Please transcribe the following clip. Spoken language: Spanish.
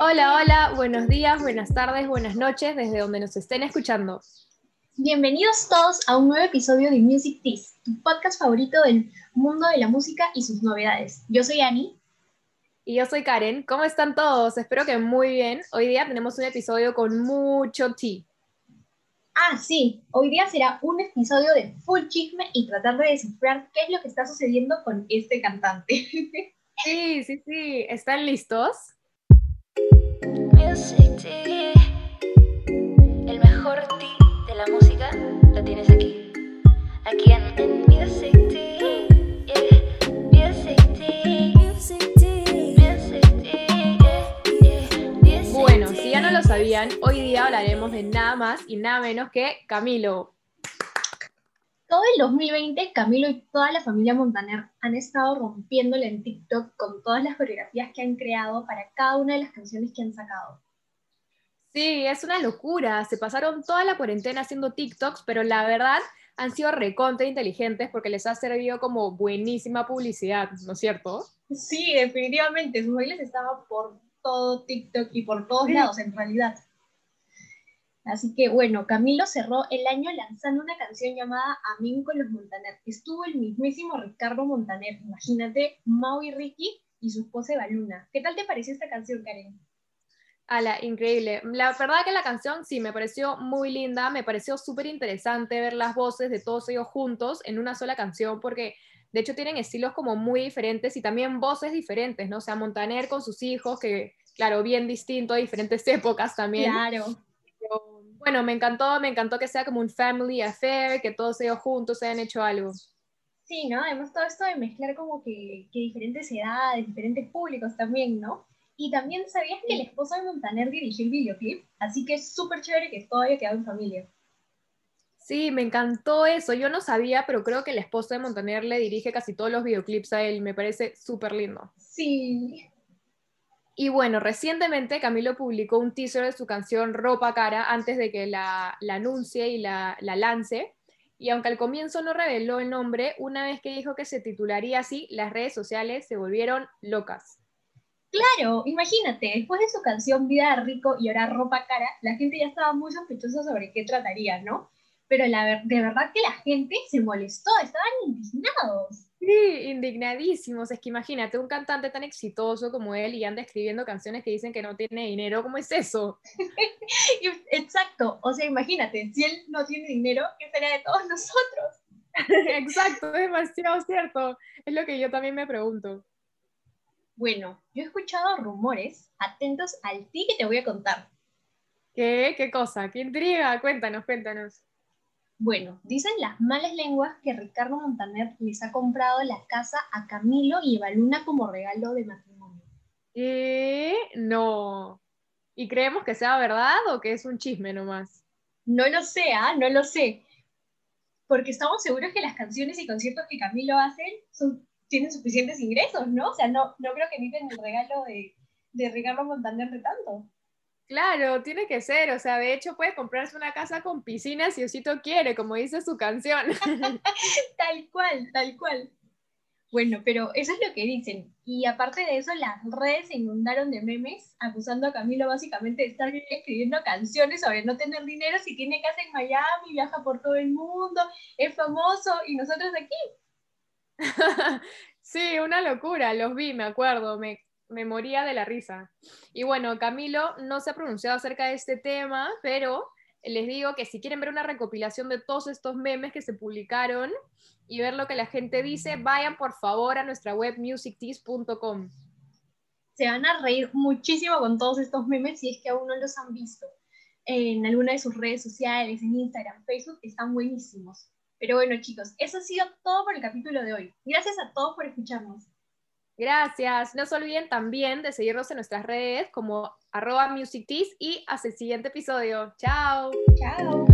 Hola, hola, buenos días, buenas tardes, buenas noches, desde donde nos estén escuchando. Bienvenidos todos a un nuevo episodio de Music Teas, tu podcast favorito del mundo de la música y sus novedades. Yo soy Ani. Y yo soy Karen. ¿Cómo están todos? Espero que muy bien. Hoy día tenemos un episodio con mucho tea. Ah, sí, hoy día será un episodio de full chisme y tratar de descifrar qué es lo que está sucediendo con este cantante. Sí, sí, sí. ¿Están listos? Music. El mejor de la música lo tienes aquí. Aquí en, en Music Tea. Yeah. Music Tea. Music Tea. Music Tea. Yeah. Yeah. Music Bueno, si ya no lo sabían, hoy día hablaremos de nada más y nada menos que Camilo. Todo el 2020, Camilo y toda la familia Montaner han estado rompiéndole en TikTok con todas las coreografías que han creado para cada una de las canciones que han sacado. Sí, es una locura. Se pasaron toda la cuarentena haciendo TikToks, pero la verdad han sido recontra inteligentes porque les ha servido como buenísima publicidad, ¿no es cierto? Sí, definitivamente, sus bailes estaban por todo TikTok y por todos Sí. lados en realidad. Así que bueno, Camilo cerró el año lanzando una canción llamada Amén con los Montaner. Estuvo el mismísimo Ricardo Montaner, imagínate, Mau y Ricky y su esposa Evaluna. ¿Qué tal te pareció esta canción, Karen? Ala, increíble. La verdad que la canción sí me pareció muy linda, me pareció súper interesante ver las voces de todos ellos juntos en una sola canción porque de hecho tienen estilos como muy diferentes y también voces diferentes, ¿no? O sea, Montaner con sus hijos, que claro, bien distinto a diferentes épocas también. Claro. Bueno, me encantó, me encantó que sea como un family affair, que todos ellos juntos hayan hecho algo. Sí, ¿no? Además todo esto de mezclar como que, que diferentes edades, diferentes públicos también, ¿no? Y también sabías que el esposo de Montaner dirigió el videoclip, así que es súper chévere que todo haya quedado en familia. Sí, me encantó eso. Yo no sabía, pero creo que el esposo de Montaner le dirige casi todos los videoclips a él. Me parece súper lindo. Sí, Y bueno, recientemente Camilo publicó un teaser de su canción Ropa Cara antes de que la, anuncie y la, la lance. Y aunque al comienzo no reveló el nombre, una vez que dijo que se titularía así, las redes sociales se volvieron locas. Claro, imagínate, después de su canción Vida Rico y ahora Ropa Cara, la gente ya estaba muy sospechosa sobre qué trataría, ¿no? Pero la de verdad que la gente se molestó, estaban indignados. Sí, indignadísimos. Es que imagínate, un cantante tan exitoso como él y anda escribiendo canciones que dicen que no tiene dinero. ¿Cómo es eso? Exacto, o sea, imagínate, si él no tiene dinero, ¿qué será de todos nosotros? Exacto, es demasiado cierto. Es lo que yo también me pregunto. Bueno, yo he escuchado rumores, atentos al ti que te voy a contar. ¿Qué? ¿Qué cosa? ¿Qué intriga? Cuéntanos, cuéntanos. Bueno, dicen las malas lenguas que Ricardo Montaner les ha comprado la casa a Camilo y Evaluna como regalo de matrimonio. ¿Qué? No. ¿Y creemos que sea verdad o que es un chisme nomás? No lo sé, ¿ah? No lo sé. Porque estamos seguros que las canciones y conciertos que Camilo hace son, tienen suficientes ingresos, ¿no? O sea, no, no creo que necesiten el regalo de, de Ricardo Montaner de tanto. Claro, tiene que ser. O sea, de hecho puede comprarse una casa con piscina si Osito quiere, como dice su canción. Tal cual, tal cual. Bueno, pero eso es lo que dicen. Y aparte de eso, las redes se inundaron de memes acusando a Camilo básicamente de estar escribiendo canciones sobre no tener dinero si tiene casa en Miami, viaja por todo el mundo, es famoso y nosotros aquí. Sí, una locura, los vi, me acuerdo, me, me moría de la risa. Y bueno, Camilo no se ha pronunciado acerca de este tema, pero les digo que si quieren ver una recopilación de todos estos memes que se publicaron y ver lo que la gente dice, vayan por favor a nuestra web musictease.com. Se van a reír muchísimo con todos estos memes si es que aún no los han visto. En alguna de sus redes sociales, en Instagram, Facebook, están buenísimos. Pero bueno, chicos, eso ha sido todo por el capítulo de hoy. Gracias a todos por escucharnos. Gracias. No se olviden también de seguirnos en nuestras redes como arroba musictease y hasta el siguiente episodio. Chao. Chao.